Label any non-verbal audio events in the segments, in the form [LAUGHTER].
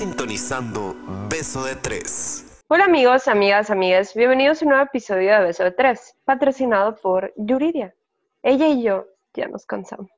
sintonizando Beso de Tres. Hola amigos, amigas, amigas, bienvenidos a un nuevo episodio de Beso de Tres, patrocinado por Yuridia. Ella y yo ya nos cansamos.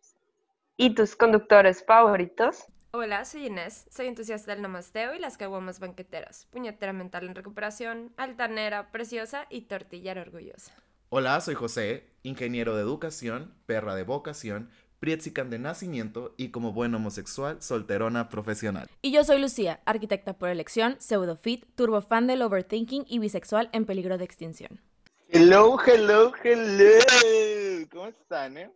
¿Y tus conductores favoritos? Hola, soy Inés, soy entusiasta del namasteo y las caguamas banqueteras, puñetera mental en recuperación, altanera, preciosa y tortillera orgullosa. Hola, soy José, ingeniero de educación, perra de vocación, Prietzican de nacimiento y como buen homosexual, solterona profesional. Y yo soy Lucía, arquitecta por elección, pseudofit, turbofan del overthinking y bisexual en peligro de extinción. Hello, hello, hello. ¿Cómo están, eh?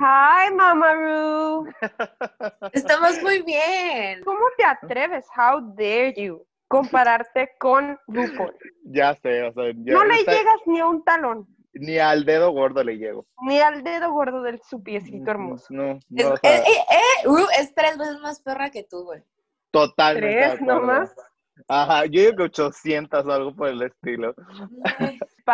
Hi, Mamaru. [LAUGHS] Estamos muy bien. ¿Cómo te atreves? How dare you compararte con RuPaul? Ya sé, o sea, ya No le está- llegas ni a un talón, ni al dedo gordo le llego. ni al dedo gordo del su piecito hermoso. No, Es- no, o eh, sea, eh, eh, Ru es tres veces más perra que tú, güey. totalmente. de ¿Tres nomás? Ajá, yo digo que 800 o algo por el estilo.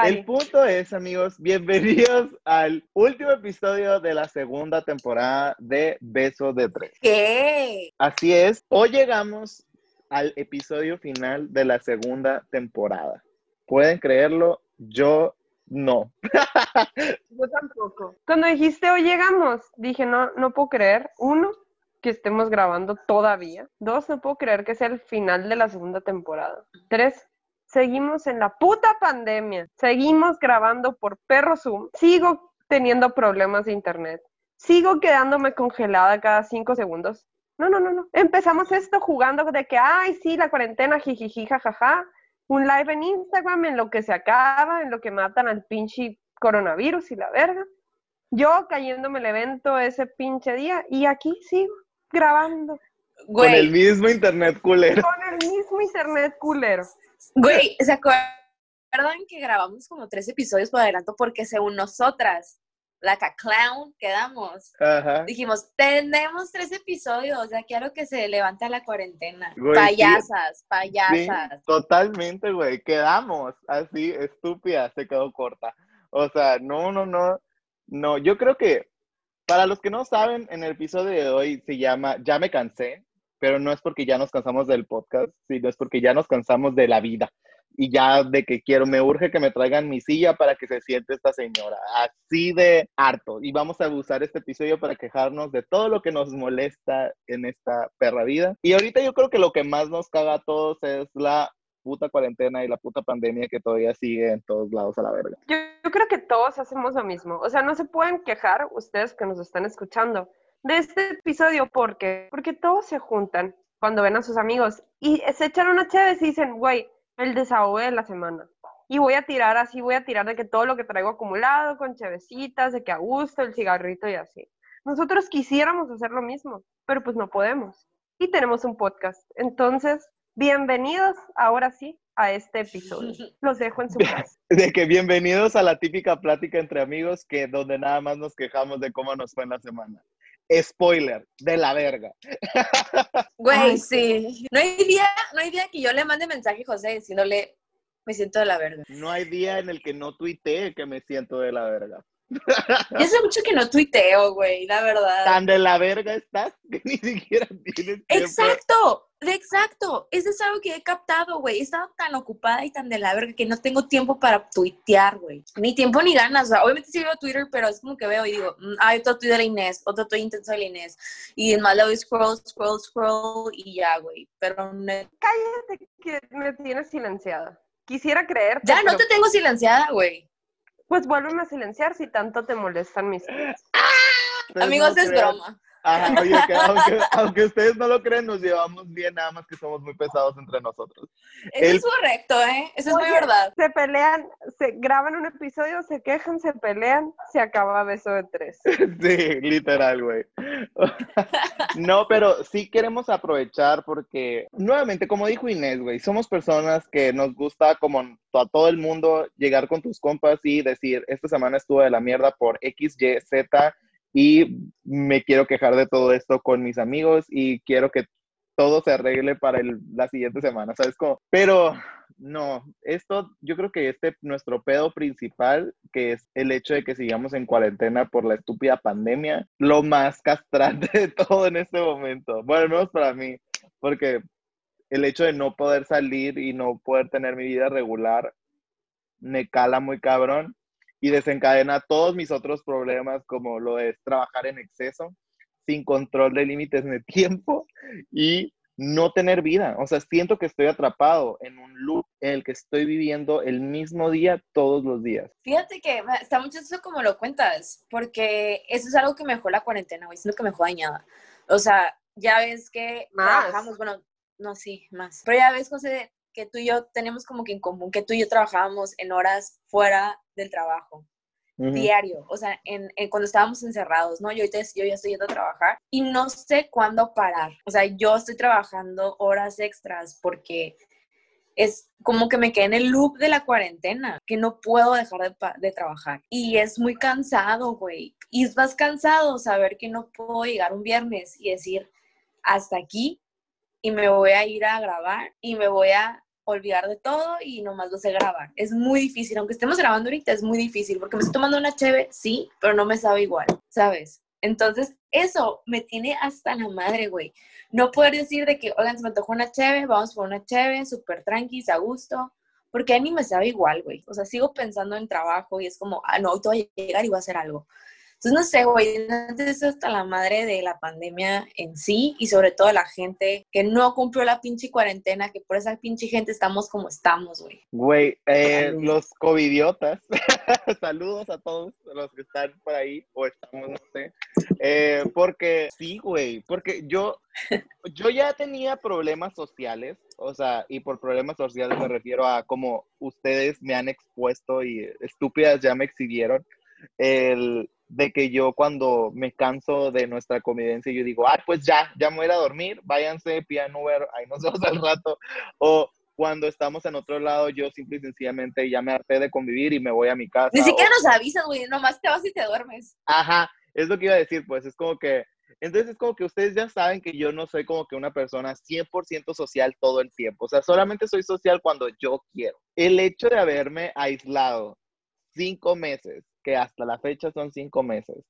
El punto es, amigos, bienvenidos al último episodio de la segunda temporada de Beso de Tres. ¿Qué? Así es, hoy llegamos al episodio final de la segunda temporada. ¿Pueden creerlo? Yo no. [LAUGHS] Yo tampoco. Cuando dijiste hoy llegamos, dije no, no puedo creer. Uno, que estemos grabando todavía. Dos, no puedo creer que sea el final de la segunda temporada. Tres, seguimos en la puta pandemia. Seguimos grabando por perro Zoom. Sigo teniendo problemas de internet. Sigo quedándome congelada cada cinco segundos. No, no, no, no. Empezamos esto jugando de que, ay, sí, la cuarentena, jijiji, jajaja. Un live en Instagram en lo que se acaba, en lo que matan al pinche coronavirus y la verga. Yo cayéndome el evento ese pinche día y aquí sigo grabando Con el Güey, mismo internet culero. con el mismo internet culero. güey, ¿se acuerdan que grabamos como tres episodios por adelanto? Porque según nosotras, la que clown quedamos, Ajá. dijimos, tenemos tres episodios, ya quiero que se levante la cuarentena. Güey, sí. payasas, Sí, payasas. totalmente, güey. Quedamos así, estúpida, se quedó corta. O sea, no, no, no. No, yo creo que para los que no saben, en el episodio de hoy se llama Ya me cansé, pero no es porque ya nos cansamos del podcast, sino es porque ya nos cansamos de la vida. Y ya de que quiero, me urge que me traigan mi silla para que se siente esta señora. Así de harto. Y vamos a usar este episodio para quejarnos de todo lo que nos molesta en esta perra vida. Y ahorita yo creo que lo que más nos caga a todos es la puta cuarentena y la puta pandemia que todavía sigue en todos lados a la verga. Yo, yo creo que todos hacemos lo mismo. O sea, no se pueden quejar ustedes que nos están escuchando de este episodio porque porque todos se juntan cuando ven a sus amigos y se echan una chévere y dicen, güey, el desahogo de la semana. Y voy a tirar así, voy a tirar de que todo lo que traigo acumulado con chevecitas, de que a gusto, el cigarrito y así. Nosotros quisiéramos hacer lo mismo, pero pues no podemos. Y tenemos un podcast. Entonces, bienvenidos ahora sí a este episodio. [LAUGHS] Los dejo en su casa. De que bienvenidos a la típica plática entre amigos que donde nada más nos quejamos de cómo nos fue en la semana. Spoiler, de la verga. [LAUGHS] Güey, sí. No hay día, no hay día que yo le mande mensaje a José diciéndole, me siento de la verga. No hay día en el que no tuitee que me siento de la verga. Ya hace mucho que no tuiteo, güey, la verdad. Tan de la verga estás que ni siquiera tienes tiempo. Exacto, exacto. Eso es algo que he captado, güey. He estado tan ocupada y tan de la verga que no tengo tiempo para tuitear, güey. Ni tiempo ni ganas. O sea, obviamente sí veo Twitter, pero es como que veo y digo, mm, hay otro tweet de la Inés, otro tweet intenso de la Inés. Y más le doy scroll, scroll, scroll y ya, güey. Pero no- Cállate que me tienes silenciada. Quisiera creerte, ya no pero, te tengo silenciada, güey. Pues vuélveme a silenciar si tanto te molestan mis tweets. Ustedes Amigos, no es broma. Ajá, [LAUGHS] oye, que aunque, aunque ustedes no lo creen, nos llevamos bien, nada más que somos muy pesados entre nosotros. Eso El- es correcto, ¿eh? Eso es muy verdad. Se pelean, se graban un episodio, se quejan, se pelean, se acaba beso de tres. [LAUGHS] Sí, literal, güey. [LAUGHS] No, pero sí queremos aprovechar porque, nuevamente, como dijo Inés, güey, somos personas que nos gusta, como a todo el mundo, llegar con tus compas y decir, esta semana estuvo de la mierda por X, Y, Z y me quiero quejar de todo esto con mis amigos y quiero que todo se arregle para la siguiente semana, ¿sabes cómo? Pero no, esto, yo creo que este, nuestro pedo principal, que es el hecho de que sigamos en cuarentena por la estúpida pandemia, lo más castrante de todo en este momento. Bueno, al menos para mí, porque el hecho de no poder salir y no poder tener mi vida regular me cala muy cabrón y desencadena todos mis otros problemas como lo es trabajar en exceso, sin control de límites de tiempo y no tener vida. O sea, siento que estoy atrapado en un loop en el que estoy viviendo el mismo día todos los días. Fíjate que está mucho eso como lo cuentas, porque eso es algo que me dejó la cuarentena, güey, es lo que me dejó dañada. O sea, ya ves que Más. trabajamos, bueno, no, sí, más. Pero ya ves, José, que tú y yo tenemos como que en común que tú y yo trabajábamos en horas fuera del trabajo, diario, o sea, en, en cuando estábamos encerrados, ¿no? Yo ahorita yo ya estoy yendo a trabajar y no sé cuándo parar. O sea, yo estoy trabajando horas extras porque es como que me quedé en el loop de la cuarentena, que no puedo dejar de trabajar. Y es muy cansado, güey. Y es más cansado saber que no puedo llegar un viernes y decir, hasta aquí, y me voy a ir a grabar y me voy a olvidar de todo y nomás lo sé grabar. Es muy difícil, aunque estemos grabando ahorita, es muy difícil, porque me estoy tomando una cheve, sí, pero no me sabe igual, ¿sabes? Entonces, eso me tiene hasta la madre, güey. No poder decir de que, oigan, se me antojó una cheve, vamos por una cheve, súper tranqui, a gusto, porque a mí me sabe igual, güey. O sea, sigo pensando en trabajo y es como, ah, no, hoy te voy a llegar y voy a hacer algo. Entonces, no sé, güey, antes hasta la madre de la pandemia en sí y sobre todo la gente que no cumplió la pinche cuarentena, que por esa pinche gente estamos como estamos, güey. Güey, eh, los covidiotas, [LAUGHS] saludos a todos los que están por ahí, o estamos, no sé, Eh, porque sí, güey, porque yo, yo ya tenía problemas sociales, o sea, y por problemas sociales me refiero a como ustedes me han expuesto y estúpidas ya me exhibieron, el de que yo cuando me canso de nuestra convivencia, yo digo, ah, pues ya, ya me voy a ir a dormir, váyanse, pidan Uber, ahí nos [LAUGHS] vemos al rato, o cuando estamos en otro lado, yo simple y sencillamente ya me harté de convivir y me voy a mi casa. Ni o- siquiera nos avisas, güey, nomás te vas y te duermes. Ajá, es lo que iba a decir, pues es como que, entonces es como que ustedes ya saben que yo no soy como que una persona 100% social todo el tiempo, o sea, solamente soy social cuando yo quiero. El hecho de haberme aislado cinco meses, que hasta la fecha son cinco meses,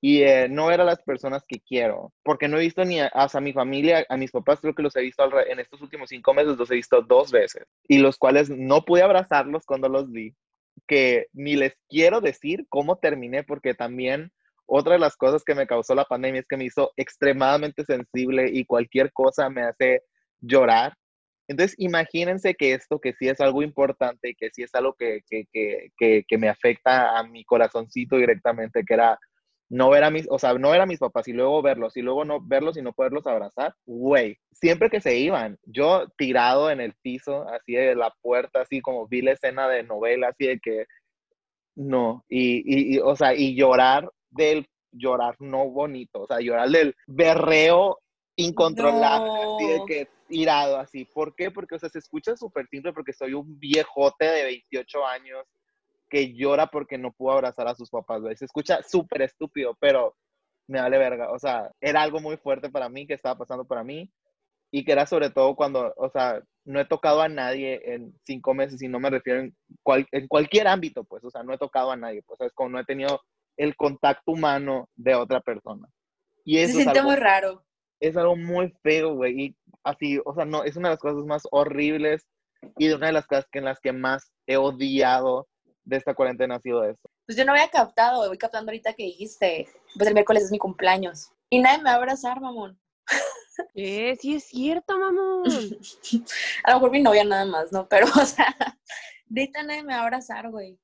y eh, no era las personas que quiero, porque no he visto ni a, hasta mi familia, a mis papás creo que los he visto al en estos últimos cinco meses, los he visto dos veces, y los cuales no pude abrazarlos cuando los vi, que ni les quiero decir cómo terminé, porque también otra de las cosas que me causó la pandemia es que me hizo extremadamente sensible y cualquier cosa me hace llorar. Entonces, imagínense que esto, que sí es algo importante, que sí es algo que, que, que, que, me afecta a mi corazoncito directamente, que era no ver a mis, o sea, no ver a mis papás y luego verlos y luego no verlos y no poderlos abrazar, güey, siempre que se iban, yo tirado en el piso, así de la puerta, así como vi la escena de novela, así de que, no, y, y, y, o sea, y llorar del llorar no bonito, o sea, llorar del berreo incontrolable, así de que tirado así. ¿Por qué? Porque, o sea, se escucha súper simple porque soy un viejote de 28 años que llora porque no pudo abrazar a sus papás, güey. Se escucha súper estúpido, pero me vale verga. O sea, era algo muy fuerte para mí que estaba pasando para mí y que era sobre todo cuando, o sea, no he tocado a nadie en cinco meses y no me refiero en, cual- en cualquier ámbito, pues, o sea, no he tocado a nadie, pues, es como no he tenido el contacto humano de otra persona. Y Se eso es siente algo, muy raro. Es algo muy feo, güey, y así, o sea, no, es una de las cosas más horribles y de una de las cosas que en las que más he odiado de esta cuarentena ha sido eso. Pues yo no había captado, voy captando ahorita que dijiste, pues el miércoles es mi cumpleaños. Y nadie me va a abrazar, mamón. [LAUGHS] Eh, sí es cierto, mamón. [LAUGHS] A lo mejor mi novia nada más, ¿no? Pero, o sea, [LAUGHS] neta nadie me va a abrazar, güey.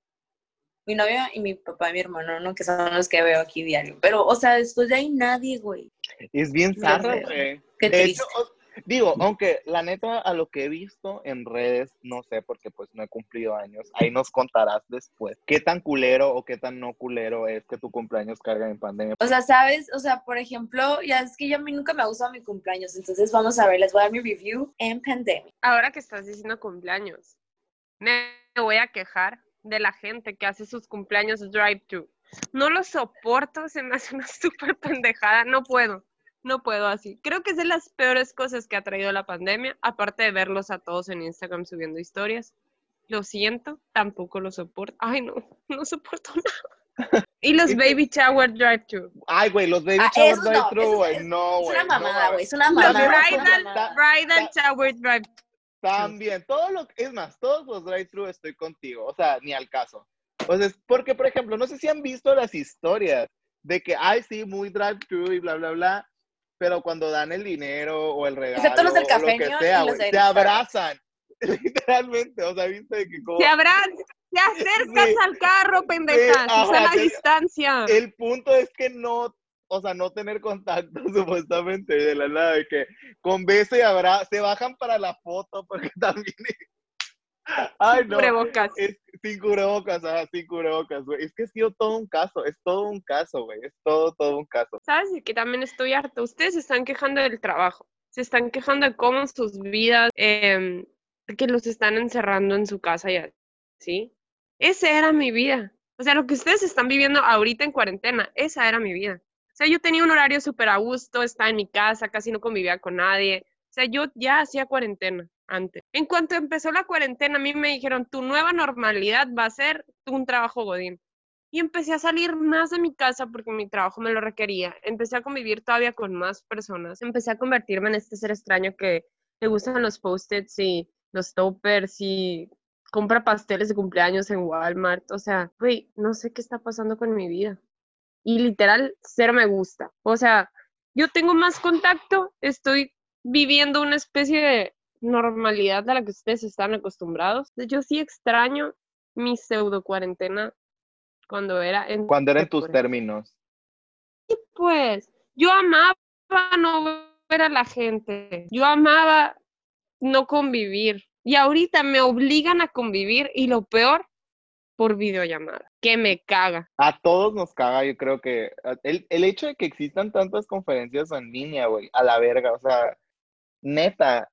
Mi novia y mi papá y mi hermano, ¿no? Que son los que veo aquí diario. Pero, o sea, después de ahí nadie, güey. Es bien zarra, güey. Qué De triste. hecho, digo, aunque la neta, a lo que he visto en redes, no sé, porque pues no he cumplido años, ahí nos contarás después qué tan culero o qué tan no culero es que tu cumpleaños carga en pandemia. O sea, ¿sabes? O sea, por ejemplo, ya es que yo a mí nunca me ha gustado mi cumpleaños. Entonces, vamos a ver, les voy a dar mi review en pandemia. Ahora que estás diciendo cumpleaños, me voy a quejar de la gente que hace sus cumpleaños drive-thru. No lo soporto, se me hace una [LAUGHS] súper pendejada, no puedo, no puedo así. Creo que es de las peores cosas que ha traído la pandemia, aparte de verlos a todos en Instagram subiendo historias. Lo siento, tampoco lo soporto. Ay, no, [LAUGHS] no soporto nada. [LAUGHS] Y los baby shower drive-thru. Ay, güey, los baby Ah, shower no, drive-thru, güey. es- No, Es güey. una no mamada, güey. Es una Los mamada. Es una bridal, bridal shower drive También, todo lo que, es más, todos los drive-thru estoy contigo, o sea, ni al caso. O sea, es porque, por ejemplo, no sé si han visto las historias de que, ay, sí, muy drive-thru y bla, bla, bla, pero cuando dan el dinero o el regalo Excepto los del o lo que sea, de se abrazan, [LAUGHS] literalmente, o sea, viste que como... Te [LAUGHS] abrazas, te acercas Sí. al carro, pendeja. ajá, Susana te- distancia. El punto es que no, o sea, no tener contacto [LAUGHS] supuestamente de la nada, de que con beso y abrazo, se bajan para la foto [LAUGHS] porque también... Ay, no. Cubrebocas. Es, sin cubrebocas, ajá, sin cubrebocas, güey. Es que ha sido todo un caso, es todo un caso, güey. Es todo, todo un caso. ¿Sabes de que también estoy harta? Ustedes se están quejando del trabajo, se están quejando de cómo sus vidas, em, que los están encerrando en su casa y así. Esa era mi vida. O sea, lo que ustedes están viviendo ahorita en cuarentena, esa era mi vida. O sea, yo tenía un horario súper a gusto, estaba en mi casa, casi no convivía con nadie. O sea, yo ya hacía cuarentena antes. En cuanto empezó la cuarentena, a mí me dijeron, tu nueva normalidad va a ser un trabajo godín. Y empecé a salir más de mi casa porque mi trabajo me lo requería. Empecé a convivir todavía con más personas. Empecé a convertirme en este ser extraño que le gustan los post-its y los toppers y compra pasteles de cumpleaños en Walmart. O sea, güey, no sé qué está pasando con mi vida. Y literal, cero me gusta. O sea, yo tengo más contacto, estoy viviendo una especie de normalidad a la que ustedes están acostumbrados. Yo sí extraño mi pseudo cuarentena cuando era en Cuando eran tus términos. Pues yo amaba no ver a la gente, yo amaba no convivir y ahorita me obligan a convivir y lo peor por videollamada, que me caga. A todos nos caga, yo creo que el, el hecho de que existan tantas conferencias en línea, güey, a la verga, o sea, neta,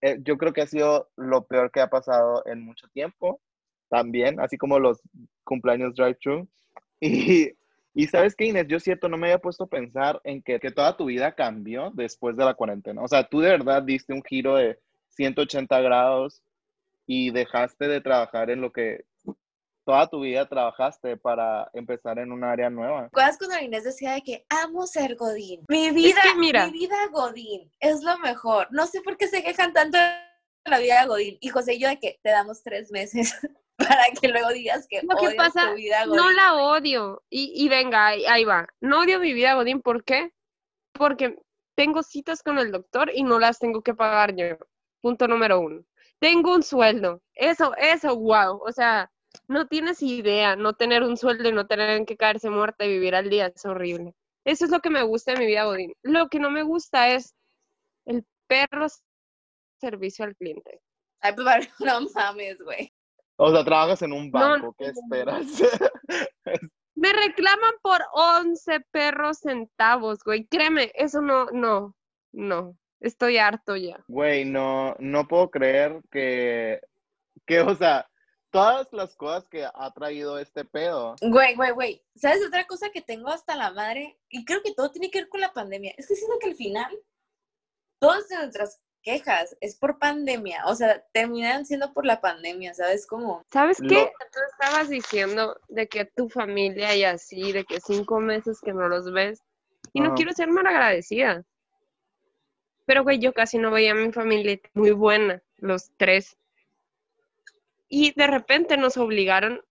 eh, yo creo que ha sido lo peor que ha pasado en mucho tiempo, también, así como los cumpleaños drive-thru. [LAUGHS] Y, y sabes qué, Inés, yo cierto, no me había puesto a pensar en que, que toda tu vida cambió después de la cuarentena. O sea, tú de verdad diste un giro de 180 grados y dejaste de trabajar en lo que toda tu vida trabajaste para empezar en un área nueva. ¿Recuerdas cuando Inés decía de que amo ser Godín? Mi vida, que mira. mi vida Godín es lo mejor. No sé por qué se quejan tanto de la vida Godín. Y José y yo de que te damos tres meses [LAUGHS] para que luego digas que Lo que pasa, tu vida Godín. no la odio. Y, y venga, ahí, ahí va. No odio mi vida, Godín. ¿Por qué? Porque tengo citas con el doctor y no las tengo que pagar yo. Punto número uno. Tengo un sueldo. Eso, eso, wow. O sea, no tienes idea. No tener un sueldo y no tener que caerse muerta y vivir al día es horrible. Eso es lo que me gusta de mi vida, Godín. Lo que no me gusta es el perro servicio al cliente. Ay, pues [LAUGHS] no mames, güey. O sea, trabajas en un No, banco, ¿qué esperas? [LAUGHS] Me reclaman por 11 perros centavos, güey. Créeme, eso no, no, no. Estoy harto ya. Güey, no, no puedo creer que, que, o sea, todas las cosas que ha traído este pedo. Güey, güey, güey. ¿Sabes otra cosa que tengo hasta la madre? Y creo que todo tiene que ver con la pandemia. Es que siento que al final, todas nuestras quejas es por pandemia. O sea, terminan siendo por la pandemia, ¿sabes cómo? ¿Sabes Lo- qué? Tú estabas diciendo de que tu familia y así, de que cinco meses que no los ves. Y no quiero ser mal agradecida. Pero, güey, yo casi no veía a mi familia muy buena, los tres. Y de repente nos obligaron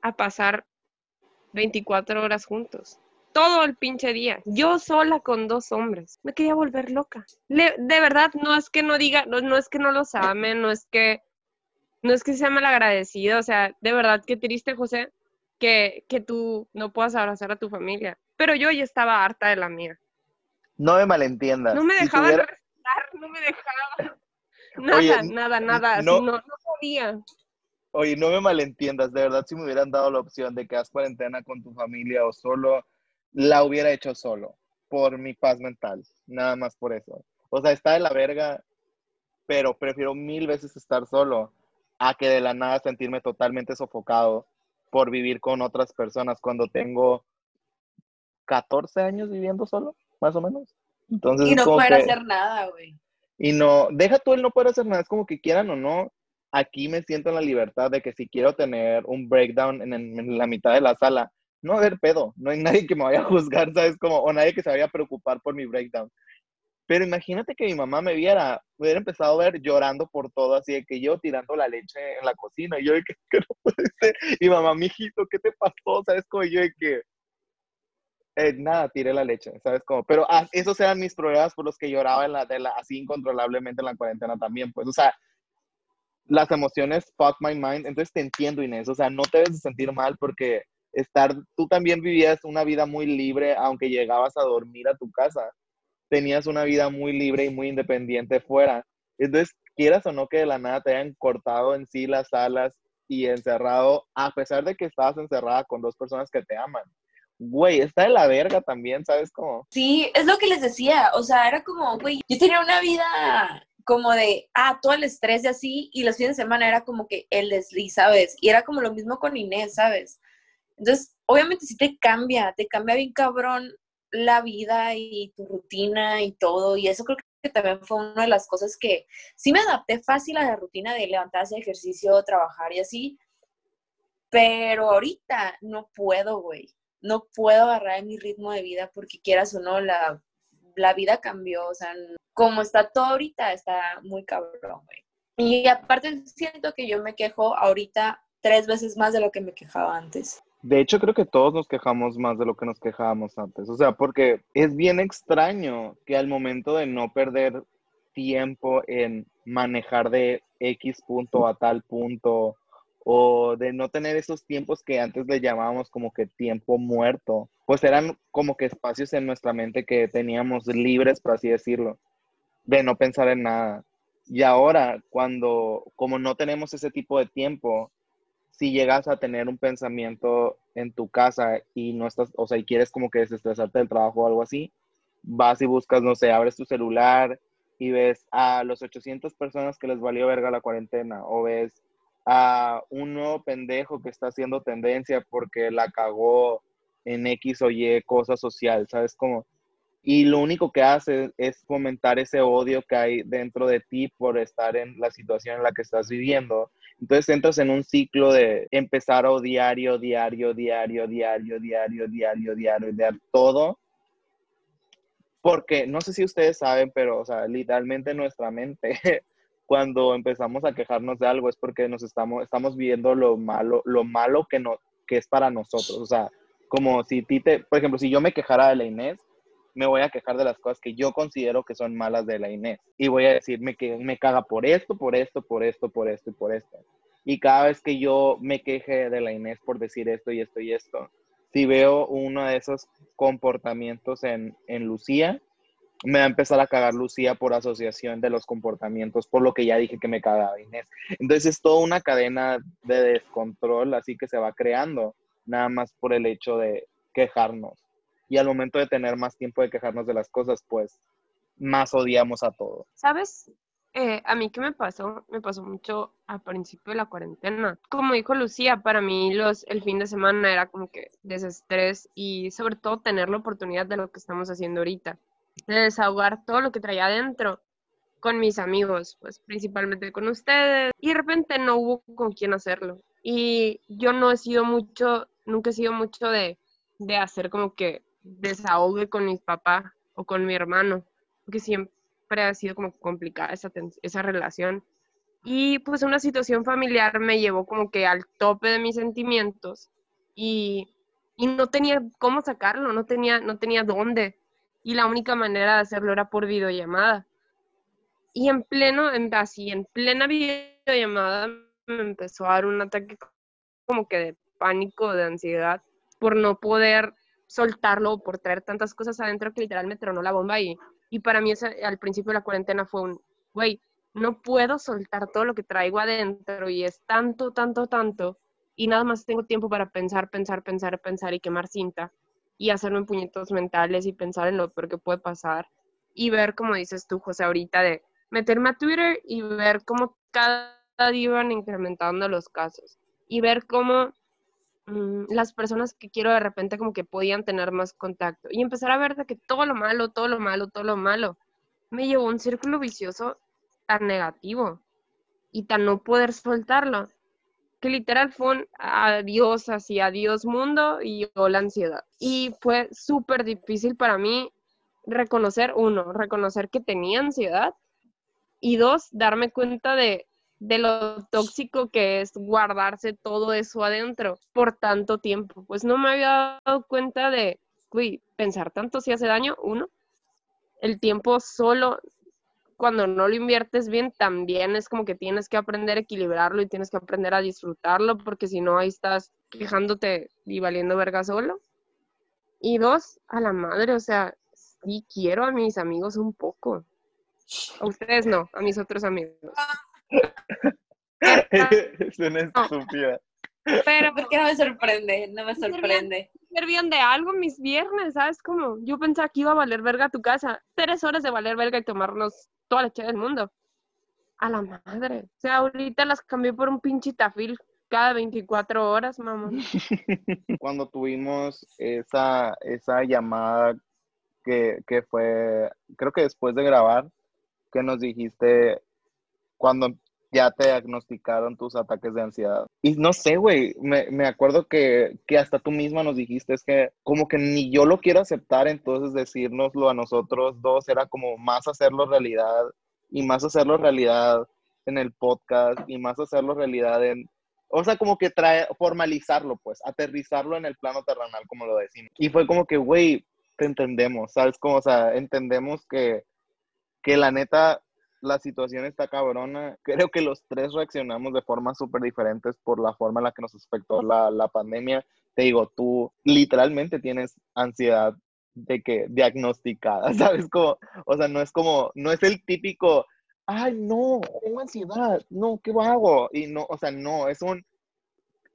a pasar 24 horas juntos. Todo el pinche día. Yo sola con dos hombres. Me quería volver loca. Le- de verdad, no es que no diga, no, no es que no los ame, no es que no es que sea malagradecido, o sea, de verdad qué triste, José, que, que tú no puedas abrazar a tu familia. Pero yo ya estaba harta de la mía. No me malentiendas. No me si dejaban tuviera- respirar, no me dejaban. Nada, [LAUGHS] Oye, nada, nada. No, no podía. Oye, no me malentiendas, de verdad, si me hubieran dado la opción de que haz cuarentena con tu familia o solo, la hubiera hecho solo, por mi paz mental, nada más por eso. O sea, está de la verga, pero prefiero mil veces estar solo a que de la nada sentirme totalmente sofocado por vivir con otras personas cuando tengo 14 años viviendo solo, más o menos. Entonces, Y no poder que- hacer nada, güey. y no, deja tú el no poder hacer nada, es como que quieran o no, aquí me siento en la libertad de que si quiero tener un breakdown en, en la mitad de la sala, no va a haber pedo, no hay [LAUGHS] nadie que me vaya a juzgar, ¿sabes? Como, o nadie que se vaya a preocupar por mi breakdown. Pero imagínate que mi mamá me viera, me hubiera empezado a ver llorando por todo, así de que yo tirando la leche en la cocina, y yo de que, [LAUGHS] que no puede ser, y mamá, mijito, ¿qué te pasó? ¿Sabes? Como yo de que, eh, nada, tiré la leche, ¿sabes? Como, pero ah, esos eran mis problemas por los que lloraba en la, de la, así incontrolablemente en la cuarentena también, pues, o sea, las emociones fuck my mind, entonces te entiendo, Inés, o sea, no te debes de sentir mal porque estar, tú también vivías una vida muy libre, aunque llegabas a dormir a tu casa, tenías una vida muy libre y muy independiente fuera. Entonces, quieras o no que de la nada te hayan cortado en sí las alas y encerrado, a pesar de que estabas encerrada con dos personas que te aman. Güey, está de la verga también, ¿sabes cómo? Sí, es lo que les decía, o sea, era como, güey, yo tenía una vida como de, ah, todo el estrés de así, y los fines de semana era como que el desliz, ¿sabes? Y era como lo mismo con Inés, ¿sabes? Entonces, obviamente sí te cambia, te cambia bien cabrón la vida y tu rutina y todo, y eso creo que también fue una de las cosas que sí me adapté fácil a la rutina de levantarse, ejercicio, trabajar y así, pero ahorita no puedo, güey, no puedo agarrar mi ritmo de vida porque quieras o no, la, la vida cambió, o sea, como está todo ahorita, está muy cabrón, güey. Y aparte siento que yo me quejo ahorita tres veces más de lo que me quejaba antes. De hecho, creo que todos nos quejamos más de lo que nos quejábamos antes. O sea, porque es bien extraño que al momento de no perder tiempo en manejar de X punto a tal punto o de no tener esos tiempos que antes le llamábamos como que tiempo muerto, pues eran como que espacios en nuestra mente que teníamos libres, por así decirlo, de no pensar en nada. Y ahora, cuando, como no tenemos ese tipo de tiempo, si llegas a tener un pensamiento en tu casa y no estás, o sea, y quieres como que desestresarte del trabajo o algo así, vas y buscas, no sé, abres tu celular y ves a los 800 personas que les valió verga la cuarentena, o ves a un nuevo pendejo que está haciendo tendencia porque la cagó en X o Y cosa social, ¿sabes? Como, y lo único que hace es fomentar ese odio que hay dentro de ti por estar en la situación en la que estás viviendo. Entonces entras en un ciclo de empezar a odiar y odiar y odiar y odiar y odiar y odiar y odiar, odiar todo. Porque no sé si ustedes saben, pero, o sea, literalmente nuestra mente [LAUGHS] cuando empezamos a quejarnos de algo, es porque nos estamos, estamos viendo lo malo, lo malo que, no, que es para nosotros. O sea, como si ti te, por ejemplo, si yo me quejara de la Inés, me voy a quejar de las cosas que yo considero que son malas de la Inés. Y voy a decirme que me caga por esto, por esto, por esto, por esto y por esto. Y cada vez que yo me queje de la Inés por decir esto y esto y esto, si veo uno de esos comportamientos en, en Lucía, me va a empezar a cagar Lucía por asociación de los comportamientos, por lo que ya dije que me cagaba Inés. Entonces es toda una cadena de descontrol, así que se va creando, nada más por el hecho de quejarnos y al momento de tener más tiempo de quejarnos de las cosas, pues más odiamos a todo. ¿Sabes? Eh, a mí qué me pasó, me pasó mucho al principio de la cuarentena. Como dijo Lucía, para mí los, el fin de semana era como que desestrés y sobre todo tener la oportunidad de lo que estamos haciendo ahorita, de desahogar todo lo que traía adentro con mis amigos, pues principalmente con ustedes, y de repente no hubo con quién hacerlo. Y yo no he sido mucho, nunca he sido mucho de, de hacer como que desahogue con mis papás o con mi hermano, porque siempre ha sido como complicada esa, esa relación. Y pues una situación familiar me llevó como que al tope de mis sentimientos y, y no tenía cómo sacarlo, no tenía, no tenía dónde. Y la única manera de hacerlo era por videollamada. Y en pleno, en, así, en plena videollamada me empezó a dar un ataque como que de pánico, de ansiedad, por no poder soltarlo por traer tantas cosas adentro que literalmente tronó la bomba y, y para mí al principio de la cuarentena fue un, güey, no puedo soltar todo lo que traigo adentro y es tanto, tanto, tanto y nada más tengo tiempo para pensar, pensar, pensar, pensar y quemar cinta y hacerme puñetos mentales y pensar en lo peor que puede pasar y ver, como dices tú, José, ahorita de meterme a Twitter y ver cómo cada día iban incrementando los casos y ver cómo Mm, las personas que quiero de repente como que podían tener más contacto y empezar a ver de que todo lo malo, todo lo malo, todo lo malo me llevó a un círculo vicioso tan negativo. y tan no poder soltarlo, que literal fue un adiós, así, adiós mundo y yo la ansiedad. Y fue súper difícil para mí reconocer, uno, reconocer que tenía ansiedad y dos, darme cuenta de, de lo tóxico que es guardarse todo eso adentro por tanto tiempo. Pues no me había dado cuenta de, uy, pensar tanto si hace daño, uno. El tiempo solo, cuando no lo inviertes bien, también es como que tienes que aprender a equilibrarlo y tienes que aprender a disfrutarlo, porque si no, ahí estás quejándote y valiendo verga solo. Y dos, a la madre, o sea, sí quiero a mis amigos un poco. A ustedes no, a mis otros amigos. [LAUGHS] es una estúpida. Pero ¿Por qué no me sorprende? No me sorprende. Servían de algo mis viernes, ¿sabes? Como yo pensaba que iba a valer verga tu casa. Tres horas de valer verga y tomarnos toda la leche del mundo. A la madre. O sea, ahorita las cambié por un pinche tafil cada 24 horas, mamón. [LAUGHS] Cuando tuvimos esa, esa llamada que, que fue, creo que después de grabar, que nos dijiste cuando ya te diagnosticaron tus ataques de ansiedad. Y no sé, güey, me, me acuerdo que, que hasta tú misma nos dijiste, es que como que ni yo lo quiero aceptar, entonces decírnoslo a nosotros dos era como más hacerlo realidad y más hacerlo realidad en el podcast y más hacerlo realidad en... O sea, como que trae, formalizarlo, pues, aterrizarlo en el plano terrenal, como lo decimos. Y fue como que, güey, te entendemos, ¿sabes? Como, o sea, entendemos que, que la neta, la situación está cabrona. Creo que los tres reaccionamos de formas súper diferentes por la forma en la que nos afectó la, la pandemia. Te digo, tú literalmente tienes ansiedad de que diagnosticada, [LAUGHS] ¿sabes? Como, o sea, no es como, no es el típico, ay, no, tengo ansiedad, no, ¿qué hago? Y no, o sea, no, es un,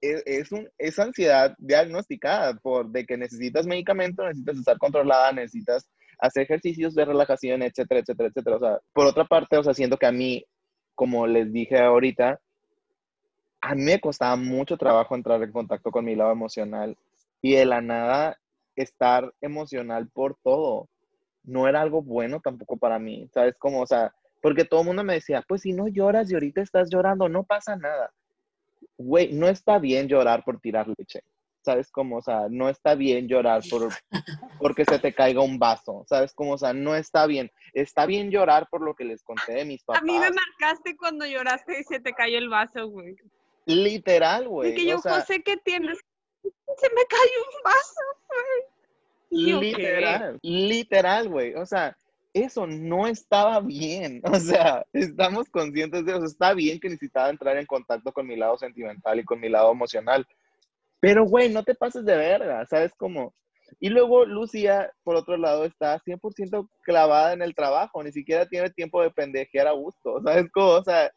es, es un, es ansiedad diagnosticada por de que necesitas medicamento, necesitas estar controlada, necesitas hacer ejercicios de relajación, etcétera, etcétera, etcétera. O sea, por otra parte, o sea, siento que a mí, como les dije ahorita, a mí me costaba mucho trabajo entrar en contacto con mi lado emocional y de la nada estar emocional por todo. No era algo bueno tampoco para mí, ¿sabes? Como, o sea, porque todo el mundo me decía, pues si no lloras y ahorita estás llorando, no pasa nada. Güey, no está bien llorar por tirar leche. ¿Sabes cómo? O sea, no está bien llorar por, [LAUGHS] porque se te caiga un vaso. ¿Sabes cómo? O sea, no está bien. Está bien llorar por lo que les conté de mis papás. A mí me marcaste cuando lloraste y se te cayó el vaso, güey. Literal, güey. que yo, o sea, José, ¿qué tienes? Se me cayó un vaso, güey. Literal, literal, güey. O sea, eso no estaba bien. [LAUGHS] O sea, estamos conscientes de eso. Está bien que necesitaba entrar en contacto con mi lado sentimental y con mi lado emocional. Pero, güey, no te pases de verga, ¿sabes cómo? Y luego Lucía, por otro lado, está 100% clavada en el trabajo. Ni siquiera tiene tiempo de pendejear a gusto, ¿sabes cómo? O sea,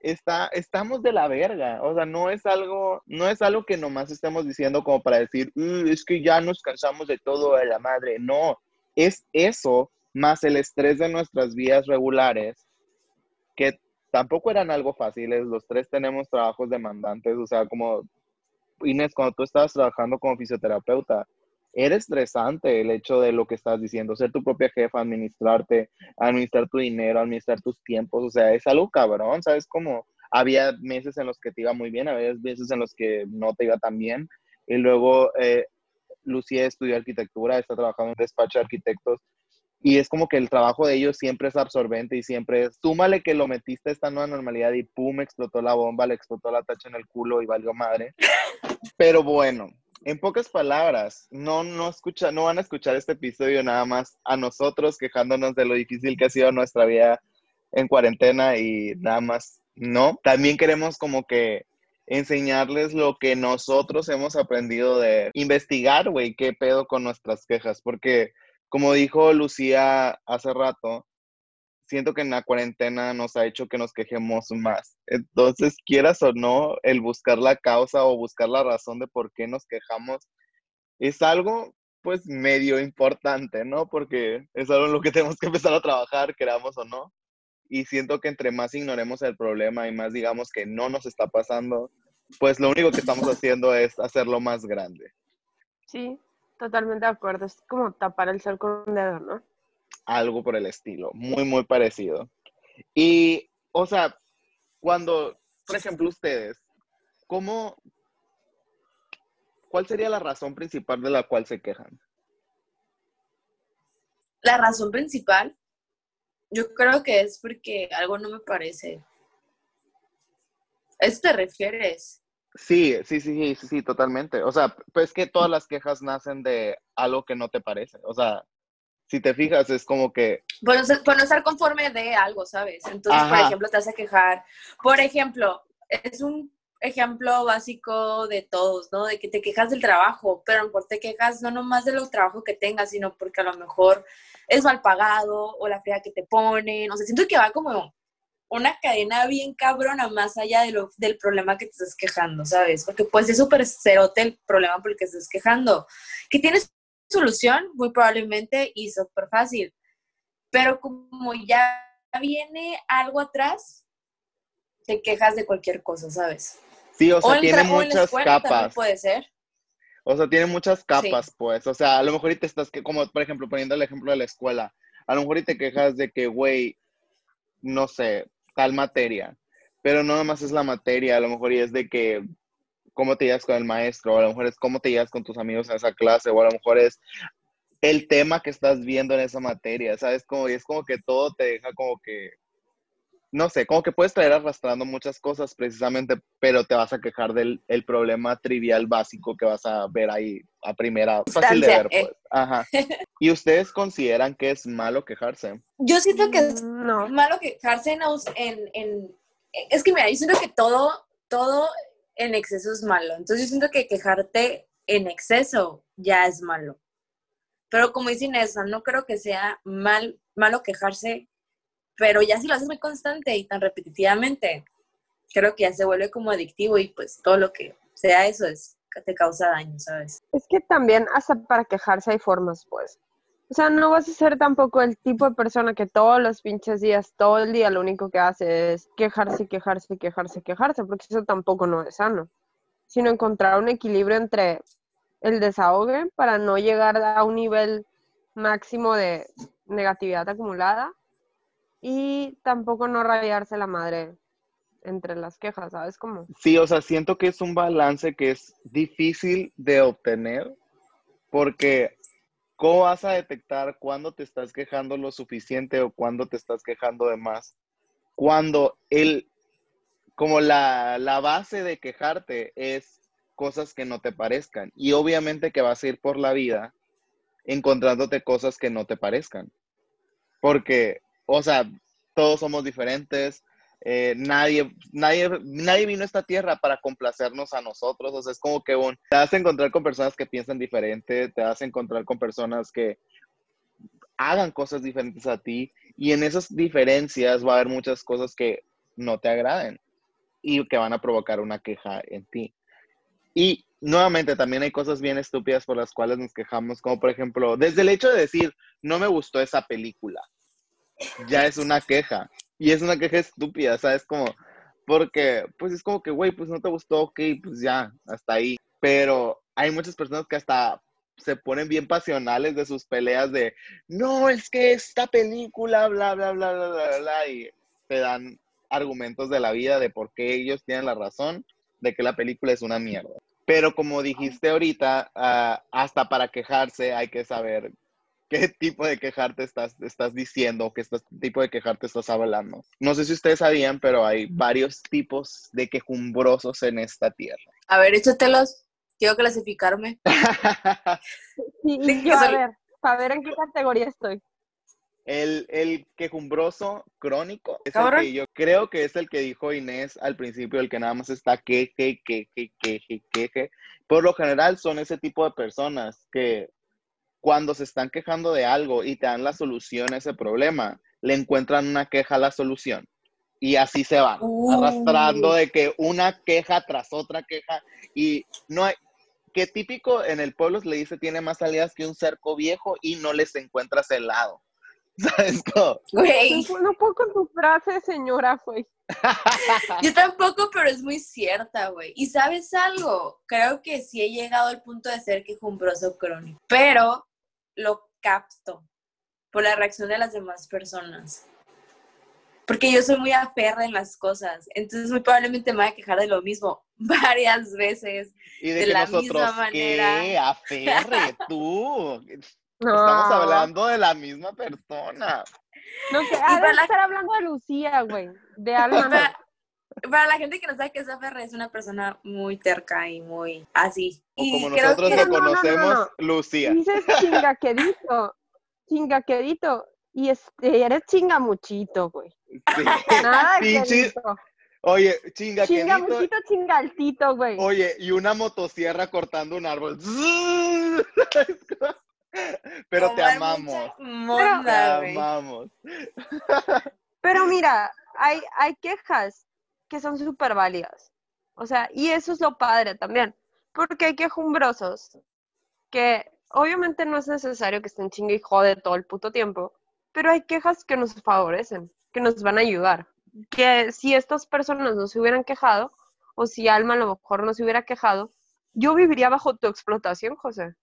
está, estamos de la verga. O sea, no es algo, no es algo que nomás estemos diciendo como para decir, "Uh, es que ya nos cansamos de todo a la madre. No, es eso más el estrés de nuestras vidas regulares, que tampoco eran algo fáciles. Los tres tenemos trabajos demandantes, o sea, como Inés, cuando tú estabas trabajando como fisioterapeuta, era estresante el hecho de lo que estás diciendo, ser tu propia jefa, administrarte, administrar tu dinero, administrar tus tiempos, o sea, es algo cabrón, ¿sabes? Como había meses en los que te iba muy bien, había meses en los que no te iba tan bien, y luego eh, Lucía estudió arquitectura, está trabajando en un despacho de arquitectos, y es como que el trabajo de ellos siempre es absorbente y siempre es, súmale que lo metiste a esta nueva normalidad y pum, explotó la bomba, le explotó la tacha en el culo y valió madre. [LAUGHS] Pero bueno, en pocas palabras, no, no, escucha, no van a escuchar este episodio nada más a nosotros quejándonos de lo difícil que ha sido nuestra vida en cuarentena y nada más, no. También queremos como que enseñarles lo que nosotros hemos aprendido de investigar, güey, qué pedo con nuestras quejas, porque como dijo Lucía hace rato, siento que en la cuarentena nos ha hecho que nos quejemos más. Entonces, quieras o no, el buscar la causa o buscar la razón de por qué nos quejamos es algo, pues, medio importante, ¿no? Porque es algo en lo que tenemos que empezar a trabajar, queramos o no. Y siento que entre más ignoremos el problema y más digamos que no nos está pasando, pues lo único que estamos haciendo es hacerlo más grande. Sí, totalmente de acuerdo. Es como tapar el sol con un dedo, ¿no? Algo por el estilo, muy, muy parecido. Y, o sea, cuando, por ejemplo, ustedes, ¿cómo, cuál sería la razón principal de la cual se quejan? La razón principal, yo creo que es porque algo no me parece. ¿A eso te refieres? Sí, sí, sí, sí, sí, sí, totalmente. O sea, pues que todas las quejas nacen de algo que no te parece. O sea, si te fijas, es como que, Por no, ser- por no estar conforme de algo, ¿sabes? Entonces, por ejemplo, te hace quejar. Por ejemplo, es un ejemplo básico de todos, ¿no? De que te quejas del trabajo, pero a lo mejor te quejas no nomás de los trabajos que tengas, sino porque a lo mejor es mal pagado o la fría que te ponen. O sea, siento que va como una cadena bien cabrona más allá de lo, del problema que te estás quejando, ¿sabes? Porque pues es súper cerote el problema por el que estás quejando. Que tienes solución, muy probablemente, y súper fácil. Pero como ya viene algo atrás, te quejas de cualquier cosa, ¿sabes? sí, o sea, en tiene muchas capas. puede ser. O sea, tiene muchas capas, pues. O sea, a lo mejor y te estás, que, como por ejemplo, poniendo el ejemplo de la escuela, a lo mejor y te quejas de que, güey, no sé, tal materia, pero no nomás es la materia, a lo mejor y es de que cómo te llevas con el maestro, o a lo mejor es cómo te llevas con tus amigos en esa clase, o a lo mejor es el tema que estás viendo en esa materia, ¿sabes? Como, y es como que todo te deja como que, no sé, como que puedes traer arrastrando muchas cosas precisamente, pero te vas a quejar del el problema trivial básico que vas a ver ahí a primera, fácil de ver, eh. pues. Ajá. ¿Y ustedes consideran que es malo quejarse? Yo siento que es Mm, No. malo quejarse en, en, en- Es que mira, yo siento que todo, todo en exceso es malo. Entonces yo siento que quejarte en exceso ya es malo. Pero como dice Inés, no creo que sea mal, malo quejarse, pero ya si lo haces muy constante y tan repetitivamente, creo que ya se vuelve como adictivo y pues todo lo que sea eso es te causa daño, ¿sabes? Es que también hasta para quejarse hay formas, pues. O sea, no vas a ser tampoco el tipo de persona que todos los pinches días, todo el día, lo único que hace es quejarse, quejarse, quejarse, quejarse, porque eso tampoco no es sano. Sino encontrar un equilibrio entre el desahogue para no llegar a un nivel máximo de negatividad acumulada y tampoco no rayarse la madre entre las quejas, ¿sabes? Como, Sí, o sea, siento que es un balance que es difícil de obtener porque ¿cómo vas a detectar cuándo te estás quejando lo suficiente o cuándo te estás quejando de más? Cuando el, como la, la base de quejarte es cosas que no te parezcan y obviamente que vas a ir por la vida encontrándote cosas que no te parezcan. Porque, o sea, todos somos diferentes, eh, nadie, nadie, nadie vino a esta tierra para complacernos a nosotros. O sea, es como que un, te vas a encontrar con personas que piensan diferente, te vas a encontrar con personas que hagan cosas diferentes a ti. Y en esas diferencias va a haber muchas cosas que no te agraden y que van a provocar una queja en ti. Y nuevamente también hay cosas bien estúpidas por las cuales nos quejamos, como por ejemplo, desde el hecho de decir, no me gustó esa película, ya es una queja. Y es una queja estúpida, ¿sabes? Como, porque, pues es como que, güey, pues no te gustó, ok, pues ya, hasta ahí. Pero hay muchas personas que hasta se ponen bien pasionales de sus peleas de, no, es que esta película, bla, bla, bla, bla, bla, bla, y te dan argumentos de la vida de por qué ellos tienen la razón de que la película es una mierda. Pero como dijiste ahorita, ah, hasta para quejarse hay que saber qué tipo de quejarte estás, estás diciendo o qué estás- tipo de quejarte estás hablando. No sé si ustedes sabían, pero hay varios tipos de quejumbrosos en esta tierra. A ver, échatelos. Quiero clasificarme. [LAUGHS] Sí, yo, a ver, para ver en qué categoría estoy. El, el quejumbroso crónico es el que yo creo que es el que dijo Inés al principio, el que nada más está queje, queje, queje, queje. Por lo general son ese tipo de personas que cuando se están quejando de algo y te dan la solución a ese problema, le encuentran una queja a la solución. Y así se van, Uh. arrastrando de que una queja tras otra queja. Y no hay, que típico en el pueblo se le dice tiene más salidas que un cerco viejo y no les encuentras el lado. [LAUGHS] ¿Sabes cómo? Güey, No, no puedo con tu frase, señora, güey. [LAUGHS] yo tampoco, pero es muy cierta, güey. ¿Y sabes algo? Creo que sí he llegado al punto de ser quejumbroso crónico, pero lo capto por la reacción de las demás personas. porque yo soy muy aferra en las cosas. Entonces, muy probablemente me voy a quejar de lo mismo [LAUGHS] varias veces. Y de, de que la nosotros, misma manera. ¿qué? Aferre, tú. [LAUGHS] No. Estamos hablando de la misma persona. No sé, para ha de estar hablando de Lucía, güey. De [LAUGHS] Alma. Para, la gente que no sabe que es aferra, es una persona muy terca y muy así. O Y como creo nosotros que- lo No, no, no, no, conocemos, no. Lucía. Dices [LAUGHS] chingaquedito. Chingaquedito. Y este, eres chingamuchito, güey. Sí. Nada de. Oye, chinga. Chingamuchito, chingaltito, güey. Oye, y una motosierra cortando un árbol. [LAUGHS] Pero te como amamos. Te monda, güey. amamos. Pero mira, hay, hay quejas que son súper válidas. O sea, y eso es lo padre también. Porque hay quejumbrosos que obviamente no es necesario que estén chingue y jode todo el puto tiempo, pero hay quejas que nos favorecen, que nos van a ayudar. Que si estas personas no se hubieran quejado, o si Alma a lo mejor no se hubiera quejado, yo viviría bajo tu explotación, José.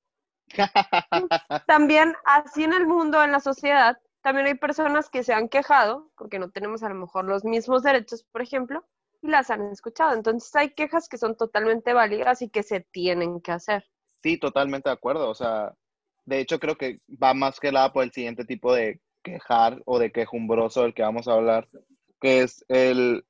[LAUGHS] También así en el mundo, en la sociedad, también hay personas que se han quejado porque no tenemos a lo mejor los mismos derechos, por ejemplo, y las han escuchado. Entonces hay quejas que son totalmente válidas y que se tienen que hacer. Sí, totalmente de acuerdo. O sea, de hecho creo que va más que nada por el siguiente tipo de quejar o de quejumbroso del que vamos a hablar, que es el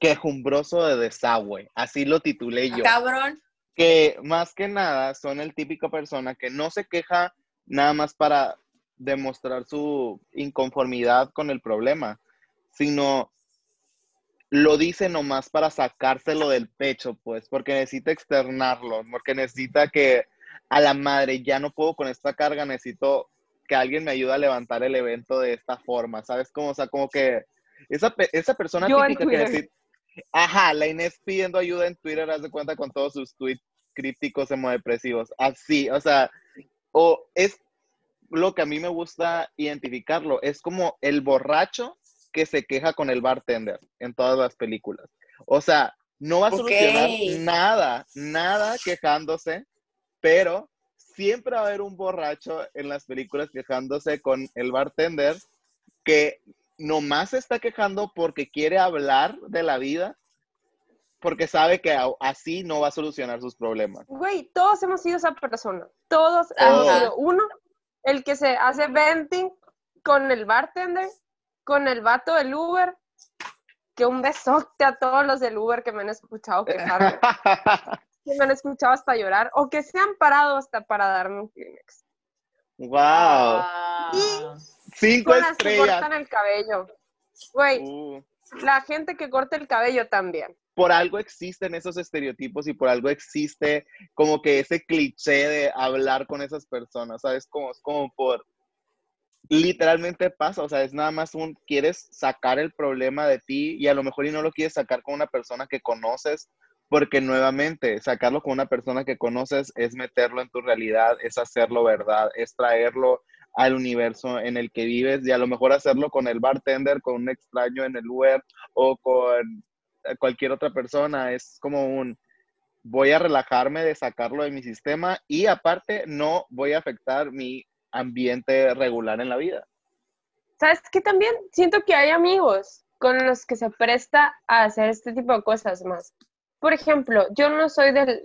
quejumbroso de desagüe. Así lo titulé yo. Cabrón. que más que nada son el típico persona que no se queja nada más para demostrar su inconformidad con el problema, sino lo dice nomás para sacárselo del pecho, pues, porque necesita externarlo, porque necesita que a la madre ya no puedo con esta carga, necesito que alguien me ayude a levantar el evento de esta forma, ¿sabes? Como, o sea, como que esa, esa persona Yo típica que necesita... Ajá, la Inés pidiendo ayuda en Twitter, haz de cuenta con todos sus tweets crípticos hemodepresivos. Así, o sea, o es lo que a mí me gusta identificarlo, es como el borracho que se queja con el bartender en todas las películas. O sea, no va a solucionar nada, nada quejándose, pero siempre va a haber un borracho en las películas quejándose con el bartender que nomás se está quejando porque quiere hablar de la vida, porque sabe que así no va a solucionar sus problemas. Güey, todos hemos sido esa persona. Todos Ajá. hemos sido uno, el que se hace venting con el bartender, con el vato del Uber. Que un besote a todos los del Uber que me han escuchado quejarme, [LAUGHS] que me han escuchado hasta llorar, o que se han parado hasta para darme un Kleenex. wow, Ah. cinco Con las que cortan el cabello. Güey, Uh, la gente que corta el cabello también. por algo existen esos estereotipos y por algo existe como que ese cliché de hablar con esas personas, ¿sabes? Como, es como por, literalmente pasa, o sea, es nada más un, quieres sacar el problema de ti y a lo mejor y no lo quieres sacar con una persona que conoces, porque nuevamente, sacarlo con una persona que conoces es meterlo en tu realidad, es hacerlo verdad, es traerlo al universo en el que vives y a lo mejor hacerlo con el bartender, con un extraño en el Uber o con eh, cualquier otra persona. Es como un, voy a relajarme de sacarlo de mi sistema y aparte no voy a afectar mi ambiente regular en la vida. ¿Sabes qué? También siento que hay amigos con los que se presta a hacer este tipo de cosas más. Por ejemplo, yo no soy de,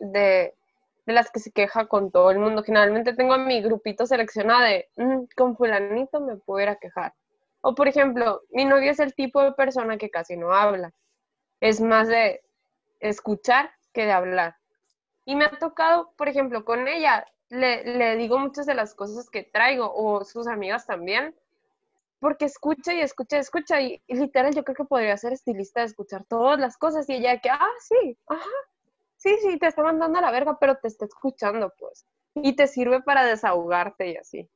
de las que se queja con todo el mundo. Generalmente tengo a mi grupito seleccionado de, "Mm, con fulanito me puedo ir a quejar. O por ejemplo, mi novio es el tipo de persona que casi no habla. Es más de escuchar que de hablar. Y me ha tocado, por ejemplo, con ella, le, le digo muchas de las cosas que traigo, o sus amigas también, porque escucha y escucha y escucha, y, y literal yo creo que podría ser estilista de escuchar todas las cosas, y ella de que, ah, sí, ajá, sí, sí, te está mandando a la verga, pero te está escuchando, pues, y te sirve para desahogarte y así.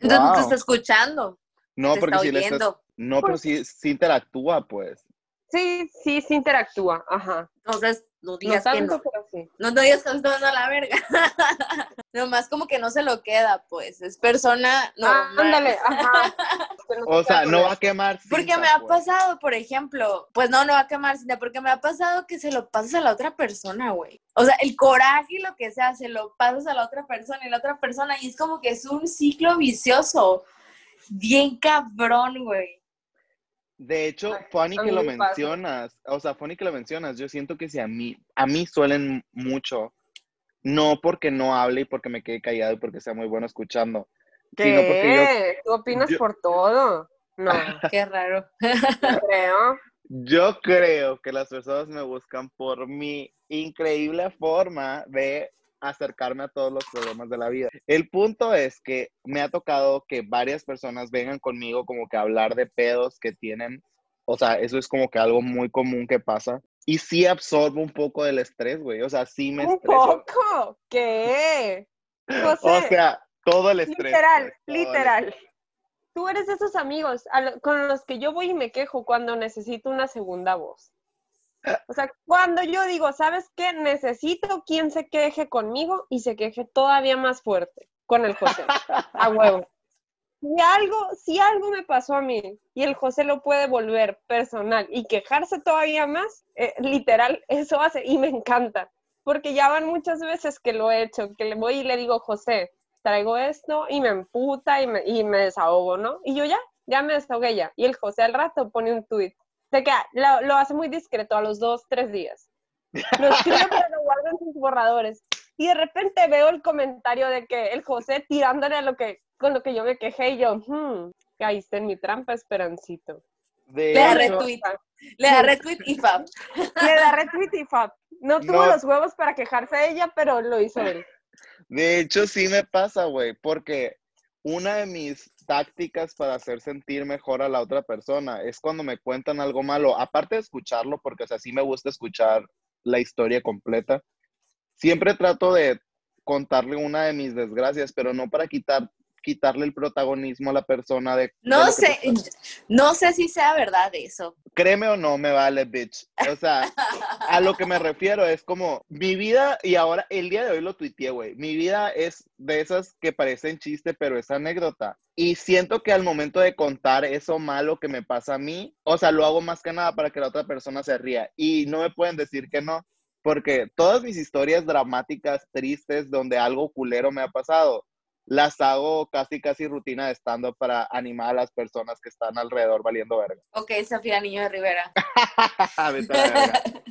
Entonces no te está escuchando, No, te porque está si le estás, no, pero Pues- sí, sí interactúa, pues. Sí, sí, sí interactúa, ajá. Entonces no No digas que tanto, no. pero sí. No, no digas que dando a la verga. [LAUGHS] Nomás como que no se lo queda, pues. Es persona Ah, normal. ándale, ajá. Que no O sea, no va a quemar. Porque me ha pues. pasado, por ejemplo, pues no, no va a quemar cinta, porque me ha pasado que se lo pasas a la otra persona, güey. O sea, el coraje y lo que sea, se lo pasas a la otra persona y la otra persona, y es como que es un ciclo vicioso. Bien cabrón, güey. De hecho, Ay, funny a que lo me pasa. mencionas, o sea, funny que lo mencionas, yo siento que si a mí, a mí suelen mucho, no porque no hable y porque me quede callado y porque sea muy bueno escuchando, sino porque yo, ¿Qué? ¿Tú opinas yo- por todo? No, [LAUGHS] Qué raro. creo. yo creo que las personas me buscan por mi increíble forma de acercarme a todos los problemas de la vida. El punto es que me ha tocado que varias personas vengan conmigo como que a hablar de pedos que tienen, o sea, eso es como que algo muy común que pasa. Y sí absorbo un poco del estrés, güey. O sea, sí me Un estreso. poco. ¿Qué? [LAUGHS] O José, sea, todo el estrés. literal, literal. Tú eres de esos amigos lo- con los que yo voy y me quejo cuando necesito una segunda voz. O sea, cuando yo digo, ¿sabes qué? Necesito quien se queje conmigo y se queje todavía más fuerte con el José. A huevo. Si algo, si algo me pasó a mí y el José lo puede volver personal y quejarse todavía más, eh, literal, eso hace y me encanta. Porque ya van muchas veces que lo he hecho, que le voy y le digo, José, traigo esto y me emputa y me, y me desahogo, ¿no? Y yo ya, ya me desahogué ya. Y el José al rato pone un tweet. Se queda, lo, lo hace muy discreto a los dos, tres días. Lo escribe [LAUGHS] pero lo guarda en sus borradores. Y de repente veo el comentario de que el José tirándole a lo que, con lo que yo me quejé y yo, hmm, caíste en mi trampa, Esperancito. De Le da retweet. Le da retweet y fab. Le da retweet y fab. No tuvo No. los huevos para quejarse de ella, pero lo hizo él. de hecho, sí me pasa, güey, porque una de mis tácticas para hacer sentir mejor a la otra persona es cuando me cuentan algo malo, aparte de escucharlo, porque o sea, me gusta escuchar la historia completa, siempre trato de contarle una de mis desgracias, pero no para quitar, quitarle el protagonismo a la persona de... de No que sé, no sé si sea verdad eso. Créeme o no, me vale, bitch. O sea, a lo que me refiero es como mi vida, y ahora el día de hoy lo tuiteé, güey. Mi vida es de esas que parecen chiste, pero es anécdota. Y siento que al momento de contar eso malo que me pasa a mí, o sea, lo hago más que nada para que la otra persona se ría. Y no me pueden decir que no, porque todas mis historias dramáticas, tristes, donde algo culero me ha pasado, las hago casi, casi rutina de stand-up para animar a las personas que están alrededor valiendo verga. Ok, Sofía Niño de Rivera. [LAUGHS] [LAUGHS]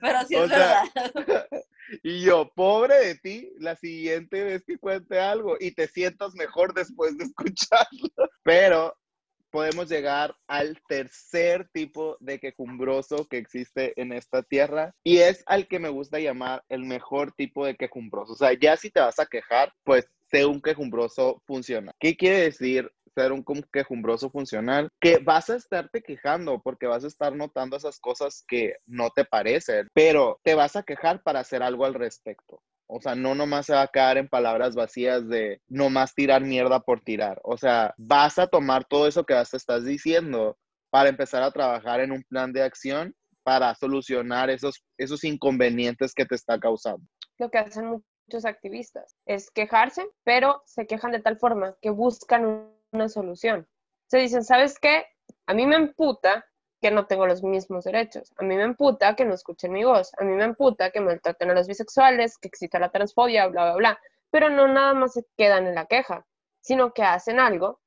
Pero sí O es sea, verdad. [LAUGHS] Y yo, pobre de ti, la siguiente vez que cuente algo y te sientas mejor después de escucharlo. Pero podemos llegar al tercer tipo de quejumbroso que existe en esta tierra y es al que me gusta llamar el mejor tipo de quejumbroso. O sea, ya si te vas a quejar, pues sé un quejumbroso funcional. ¿Qué quiere decir ser un quejumbroso funcional? Que vas a estarte quejando porque vas a estar notando esas cosas que no te parecen, pero te vas a quejar para hacer algo al respecto. O sea, no nomás se va a quedar en palabras vacías de nomás tirar mierda por tirar. O sea, vas a tomar todo eso que vas- estás diciendo para empezar a trabajar en un plan de acción para solucionar esos, esos inconvenientes que te está causando. Lo que hacen muchos activistas es quejarse, pero se quejan de tal forma que buscan un- una solución. Se dicen, ¿sabes qué? A mí me emputa que no tengo los mismos derechos. A mí me emputa que no escuchen mi voz. A mí me emputa que maltraten a los bisexuales, que exista la transfobia, bla, bla, bla. Pero no nada más se quedan en la queja, sino que hacen algo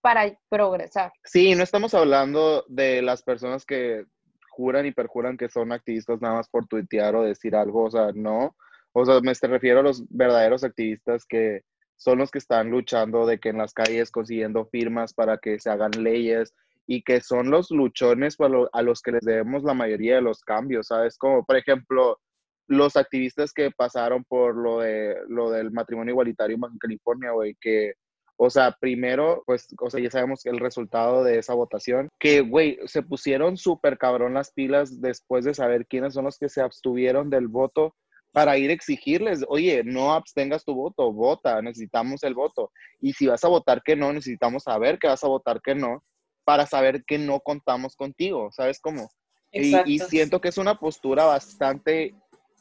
para progresar. Sí, no estamos hablando de las personas que juran y perjuran que son activistas nada más por tuitear o decir algo, o sea, no. O sea, me refiero a los verdaderos activistas que son los que están luchando de que en las calles consiguiendo firmas para que se hagan leyes y que son los luchones a los que les debemos la mayoría de los cambios, ¿sabes? Como, por ejemplo, los activistas que pasaron por lo, de, lo del matrimonio igualitario en California, güey, que o sea, primero, pues, o sea, ya sabemos el resultado de esa votación, que, güey, se pusieron súper cabrón las pilas después de saber quiénes son los que se abstuvieron del voto para ir a exigirles, oye, no abstengas tu voto, vota, necesitamos el voto. Y si vas a votar que no, necesitamos saber que vas a votar que no, para saber que no contamos contigo, ¿sabes cómo? Y, y siento que es una postura bastante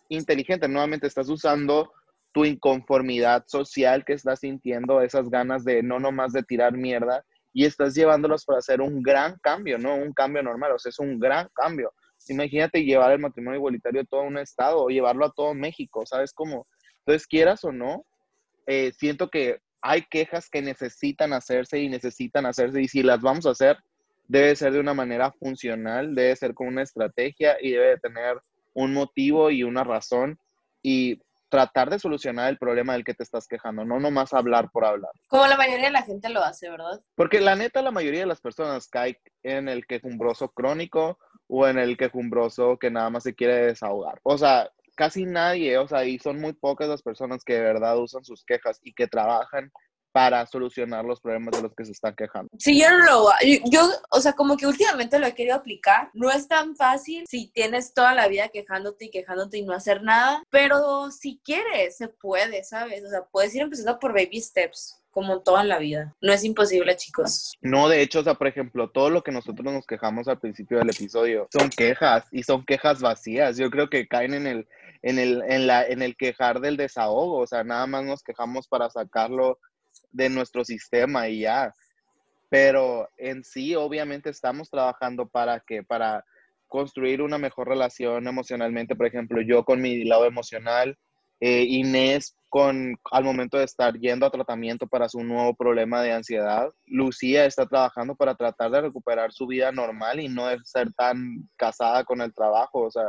inteligente. Nuevamente estás usando tu inconformidad social que estás sintiendo, esas ganas de no nomás de tirar mierda, y estás llevándolos para hacer un gran cambio, no un cambio normal, o sea, es un gran cambio. Imagínate llevar el matrimonio igualitario a todo un estado o llevarlo a todo México, ¿sabes cómo? Entonces, quieras o no, eh, siento que hay quejas que necesitan hacerse y necesitan hacerse, y si las vamos a hacer, debe ser de una manera funcional, debe ser con una estrategia y debe de tener un motivo y una razón y tratar de solucionar el problema del que te estás quejando, no nomás hablar por hablar. Como la mayoría de la gente lo hace, ¿verdad? Porque la neta, la mayoría de las personas cae en el quejumbroso crónico o en el quejumbroso que nada más se quiere desahogar. O sea, casi nadie, o sea, y son muy pocas las personas que de verdad usan sus quejas y que trabajan para solucionar los problemas de los que se están quejando. Sí, yo no lo yo, o sea, como que últimamente lo he querido aplicar. No es tan fácil si tienes toda la vida quejándote y quejándote y no hacer nada, pero si quieres, se puede, ¿sabes? O sea, puedes ir empezando por baby steps como todo en la vida. No es imposible, chicos. No, de hecho, o sea, por ejemplo, todo lo que nosotros nos quejamos al principio del episodio son quejas y son quejas vacías. Yo creo que caen en el, en el, en la, en el quejar del desahogo. O sea, nada más nos quejamos para sacarlo de nuestro sistema y ya. Pero en sí, obviamente, estamos trabajando para que, para construir una mejor relación emocionalmente. Por ejemplo, yo con mi lado emocional, eh, Inés con al momento de estar yendo a tratamiento para su nuevo problema de ansiedad, Lucía está trabajando para tratar de recuperar su vida normal y no ser tan casada con el trabajo, o sea,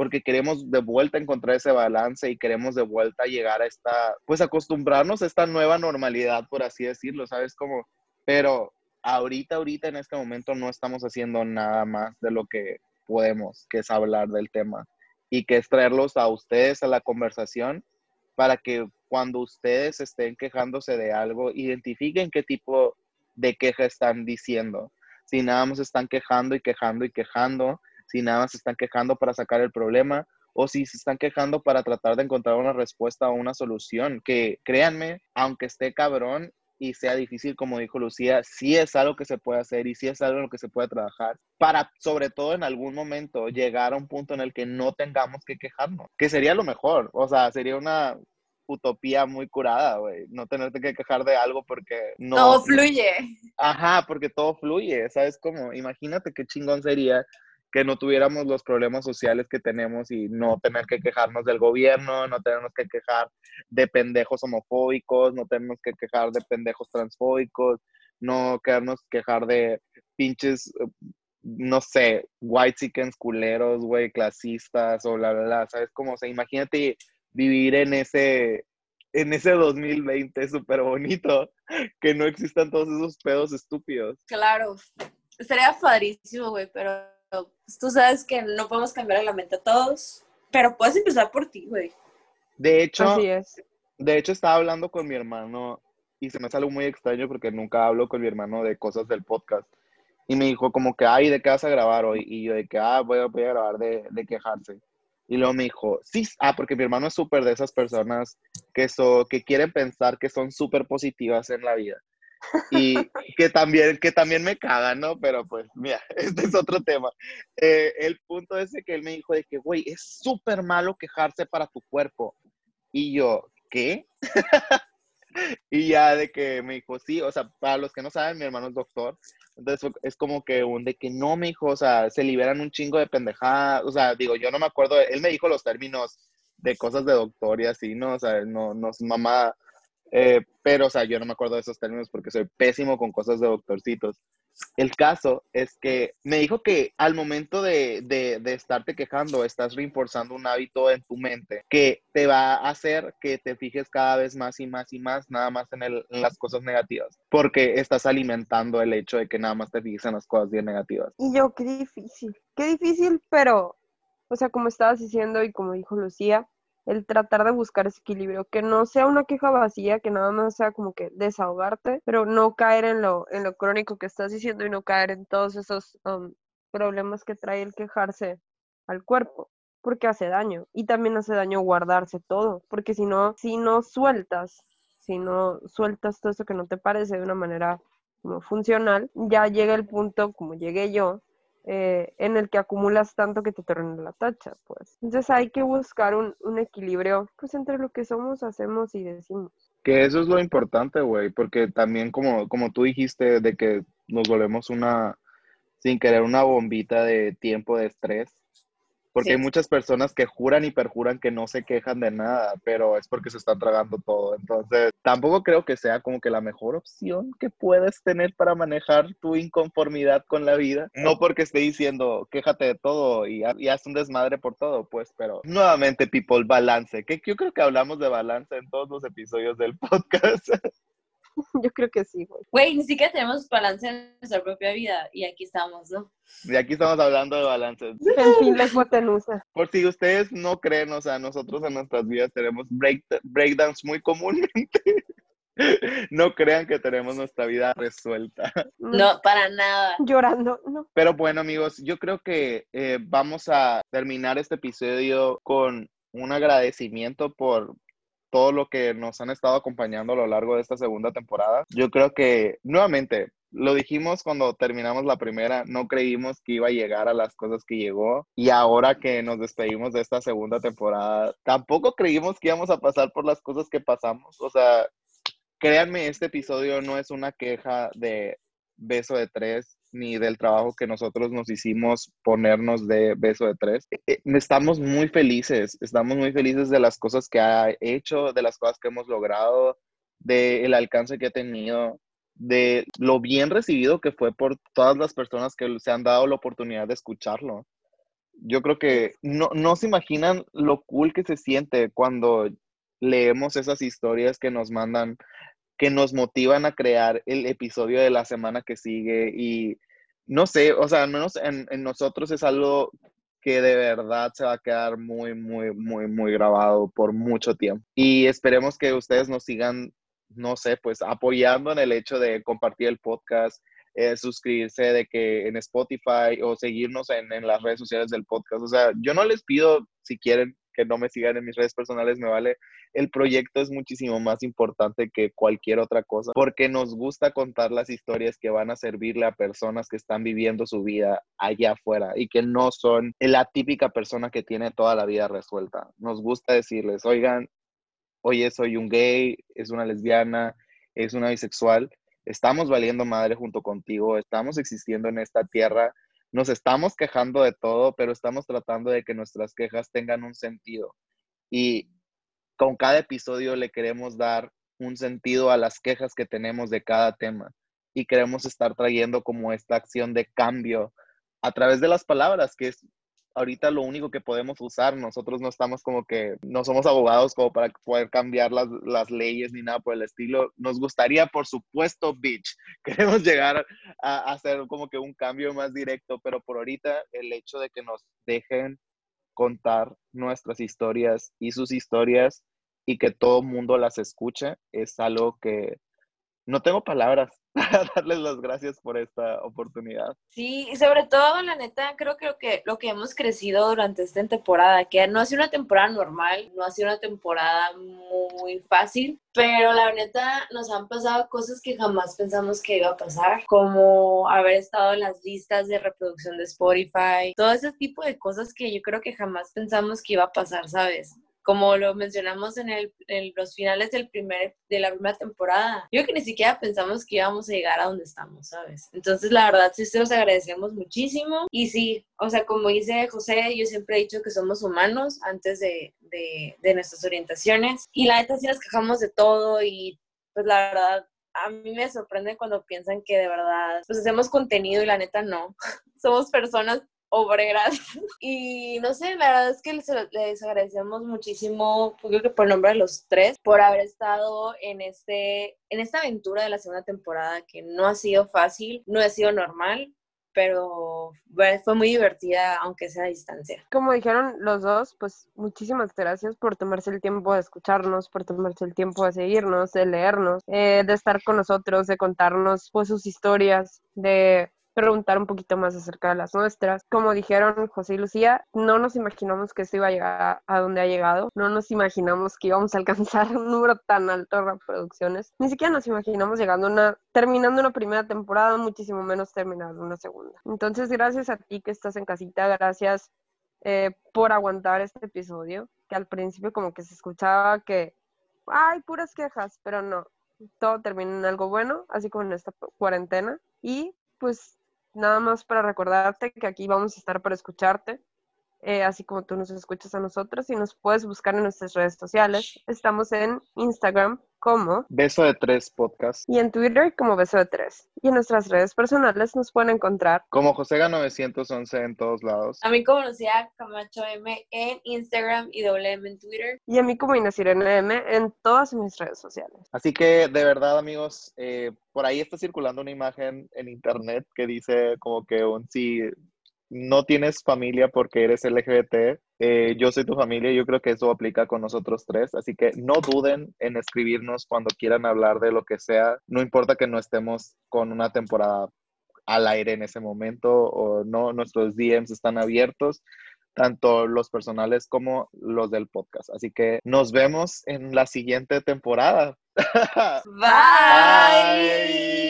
porque queremos de vuelta encontrar ese balance y queremos de vuelta llegar a esta, pues acostumbrarnos a esta nueva normalidad, por así decirlo, ¿sabes? Como, pero ahorita, ahorita en este momento no estamos haciendo nada más de lo que podemos, que es hablar del tema y que es traerlos a ustedes a la conversación para que cuando ustedes estén quejándose de algo, identifiquen qué tipo de queja están diciendo. Si nada más están quejando y quejando y quejando, si nada más están quejando para sacar el problema o si se están quejando para tratar de encontrar una respuesta o una solución, que créanme, aunque esté cabrón y sea difícil, como dijo Lucía, sí es algo que se puede hacer y sí es algo en lo que se puede trabajar para, sobre todo en algún momento, llegar a un punto en el que no tengamos que quejarnos, que sería lo mejor, o sea, sería una utopía muy curada, güey, no tenerte que quejar de algo porque no... Todo fluye. Ajá, porque todo fluye, ¿sabes cómo? Imagínate qué chingón sería que no tuviéramos los problemas sociales que tenemos y no tener que quejarnos del gobierno, no tenernos que quejar de pendejos homofóbicos, no tenernos que quejar de pendejos transfóbicos, no quedarnos quejar de pinches, no sé, white chickens culeros, güey, clasistas o la verdad, ¿sabes cómo? O imagínate vivir en ese, en ese 2020 súper bonito, que no existan todos esos pedos estúpidos. Claro, estaría padrísimo, güey, pero pues, tú sabes que no podemos cambiar la mente a todos, pero puedes empezar por ti, güey. De hecho, Así es. de hecho estaba hablando con mi hermano y se me sale muy extraño porque nunca hablo con mi hermano de cosas del podcast. Y me dijo como que, ay, ¿de qué vas a grabar hoy? Y yo de que, ah, voy a, voy a grabar de, de quejarse. Y luego me dijo, sí, ah, porque mi hermano es súper de esas personas que, so, que quieren pensar que son súper positivas en la vida. Y que también, que también me cagan, ¿no? Pero pues, mira, [LAUGHS] este es otro tema. Eh, el punto es de que él me dijo de que, güey, es súper malo quejarse para tu cuerpo. Y yo, ¿qué? [LAUGHS] y ya de que me dijo, sí, o sea, para los que no saben, mi hermano es doctor. Entonces es como que un de que no, me dijo, o sea, se liberan un chingo de pendejadas. O sea, digo, yo no me acuerdo, él me dijo los términos de cosas de doctor y así, ¿no? O sea, no, no mamá. Eh, pero, o sea, yo no me acuerdo de esos términos porque soy pésimo con cosas de doctorcitos. El caso es que me dijo que al momento de, de, de, estarte quejando, estás reforzando un hábito en tu mente que te va a hacer que te fijes cada vez más y más y más, nada más en, el, en las cosas negativas, porque estás alimentando el hecho de que nada más te fijes en las cosas bien negativas. Y yo, qué difícil, qué difícil, pero, o sea, como estabas diciendo y como dijo Lucía, el tratar de buscar ese equilibrio, que no sea una queja vacía, que nada más sea como que desahogarte, pero no caer en lo, en lo crónico que estás diciendo y no caer en todos esos um, problemas que trae el quejarse al cuerpo, porque hace daño y también hace daño guardarse todo, porque si no, si no sueltas, si no sueltas todo eso que no te parece de una manera como funcional, ya llega el punto, como llegué yo, eh, en el que acumulas tanto que te torna la tacha, pues. Entonces hay que buscar un, equilibrio, pues, entre lo que somos, hacemos y decimos. Que eso es lo importante, güey, porque también como, como tú dijiste, de que nos volvemos una, sin querer, una bombita de tiempo de estrés, Porque Sí. hay muchas personas que juran y perjuran que no se quejan de nada, pero es porque se están tragando todo. Entonces, tampoco creo que sea como que la mejor opción que puedes tener para manejar tu inconformidad con la vida. No porque esté diciendo quéjate de todo y, ha- y haz un desmadre por todo, pues, pero nuevamente, people, balance. Que yo creo que hablamos de balance en todos los episodios del [LAUGHS] podcast. [LAUGHS] Yo creo que sí, güey. Güey, ni siquiera tenemos balance en nuestra propia vida y aquí estamos, ¿no? y aquí estamos hablando de balance. [LAUGHS] En fin, la hipotenusa. Por si ustedes no creen, o sea, nosotros en nuestras vidas tenemos break, breakdowns muy comúnmente. [LAUGHS] No crean que tenemos nuestra vida resuelta. No, para nada. Llorando, no. Pero bueno, amigos, yo creo que eh, vamos a terminar este episodio con un agradecimiento por todo lo que nos han estado acompañando a lo largo de esta segunda temporada. Yo creo que, nuevamente, lo dijimos cuando terminamos la primera, no creímos que iba a llegar a las cosas que llegó y ahora que nos despedimos de esta segunda temporada, tampoco creímos que íbamos a pasar por las cosas que pasamos. O sea, créanme, este episodio no es una queja de beso de tres ni del trabajo que nosotros nos hicimos ponernos de beso de tres. Eh, Estamos muy felices, estamos muy felices de las cosas que ha hecho, de las cosas que hemos logrado, del alcance que ha tenido, de lo bien recibido que fue por todas las personas que se han dado la oportunidad de escucharlo. Yo creo que no, no se imaginan lo cool que se siente cuando leemos esas historias que nos mandan que nos motivan a crear el episodio de la semana que sigue y no sé, o sea, al menos en, nosotros es algo que de verdad se va a quedar muy, muy, muy, muy grabado por mucho tiempo. Y esperemos que ustedes nos sigan, no sé, pues apoyando en el hecho de compartir el podcast, eh, suscribirse de que en Spotify o seguirnos en, en las redes sociales del podcast. O sea, yo no les pido si quieren no me sigan en mis redes personales, me vale. El proyecto es muchísimo más importante que cualquier otra cosa, porque nos gusta contar las historias que van a servirle a personas que están viviendo su vida allá afuera y que no son la típica persona que tiene toda la vida resuelta. Nos gusta decirles, oigan, oye, soy un gay, es una lesbiana, es una bisexual, estamos valiendo madre junto contigo, estamos existiendo en esta tierra nos estamos quejando de todo, pero estamos tratando de que nuestras quejas tengan un sentido. Y con cada episodio le queremos dar un sentido a las quejas que tenemos de cada tema. Y queremos estar trayendo como esta acción de cambio a través de las palabras, que es ahorita lo único que podemos usar. Nosotros no estamos como que, no somos abogados como para poder cambiar las, las leyes ni nada por el estilo. Nos gustaría, por supuesto, bitch, [LAUGHS] queremos llegar a, hacer como que un cambio más directo, pero por ahorita el hecho de que nos dejen contar nuestras historias y sus historias y que todo mundo las escuche es algo que no tengo palabras [LAUGHS] darles las gracias por esta oportunidad. Sí, y sobre todo, la neta, creo lo que, lo que hemos crecido durante esta temporada, que no ha sido una temporada normal, no ha sido una temporada muy fácil, pero la neta nos han pasado cosas que jamás pensamos que iba a pasar, como haber estado en las listas de reproducción de Spotify, todo ese tipo de cosas que yo creo que jamás pensamos que iba a pasar, ¿sabes? Como lo mencionamos en, los finales del primer, de la primera temporada, yo que ni siquiera pensamos que íbamos a llegar a donde estamos, ¿sabes? Entonces, la verdad, sí se los agradecemos muchísimo. Y sí, o sea, como dice José, yo siempre he dicho que somos humanos antes de, de, de nuestras orientaciones. Y la neta sí nos quejamos de todo y pues la verdad, a mí me sorprende cuando piensan que de verdad, pues hacemos contenido y la neta no. [LAUGHS] Somos personas obreras. [LAUGHS] Y no sé, la verdad es que les, les, agradecemos muchísimo, creo que por el nombre de los tres, por haber estado en, este, en esta aventura de la segunda temporada que no ha sido fácil, no ha sido normal, pero fue muy divertida, aunque sea a distancia. Como dijeron los dos, pues muchísimas gracias por tomarse el tiempo de escucharnos, por tomarse el tiempo de seguirnos, de leernos, eh, de estar con nosotros, de contarnos pues sus historias, de preguntar un poquito más acerca de las nuestras. Como dijeron José y Lucía, no nos imaginamos que esto iba a llegar a donde ha llegado, no nos imaginamos que íbamos a alcanzar un número tan alto de reproducciones, ni siquiera nos imaginamos llegando a una, terminando una primera temporada, muchísimo menos terminando una segunda. Entonces, gracias a ti que estás en casita, gracias eh, por aguantar este episodio, que al principio como que se escuchaba que hay puras quejas, pero no, todo termina en algo bueno, así como en esta cuarentena. Y pues nada más para recordarte que aquí vamos a estar para escucharte, eh, así como tú nos escuchas a nosotros y nos puedes buscar en nuestras redes sociales. Estamos en Instagram como Beso de tres podcast. y en Twitter como Beso de Tres. Y en nuestras redes personales nos pueden encontrar Como Josega 911 en todos lados. A mí como Lucía Camacho M en Instagram y WM en Twitter. y a mí como Inasirene M en todas mis redes sociales. Así que de verdad, amigos, eh, por ahí está circulando una imagen en internet que dice como que un si no tienes familia porque eres LGBT, eh, yo soy tu familia, yo creo que eso aplica con nosotros tres, así que no duden en escribirnos cuando quieran hablar de lo que sea, no importa que no estemos con una temporada al aire en ese momento o no, nuestros DMs están abiertos, tanto los personales como los del podcast. Así que nos vemos en la siguiente temporada. [LAUGHS] Bye.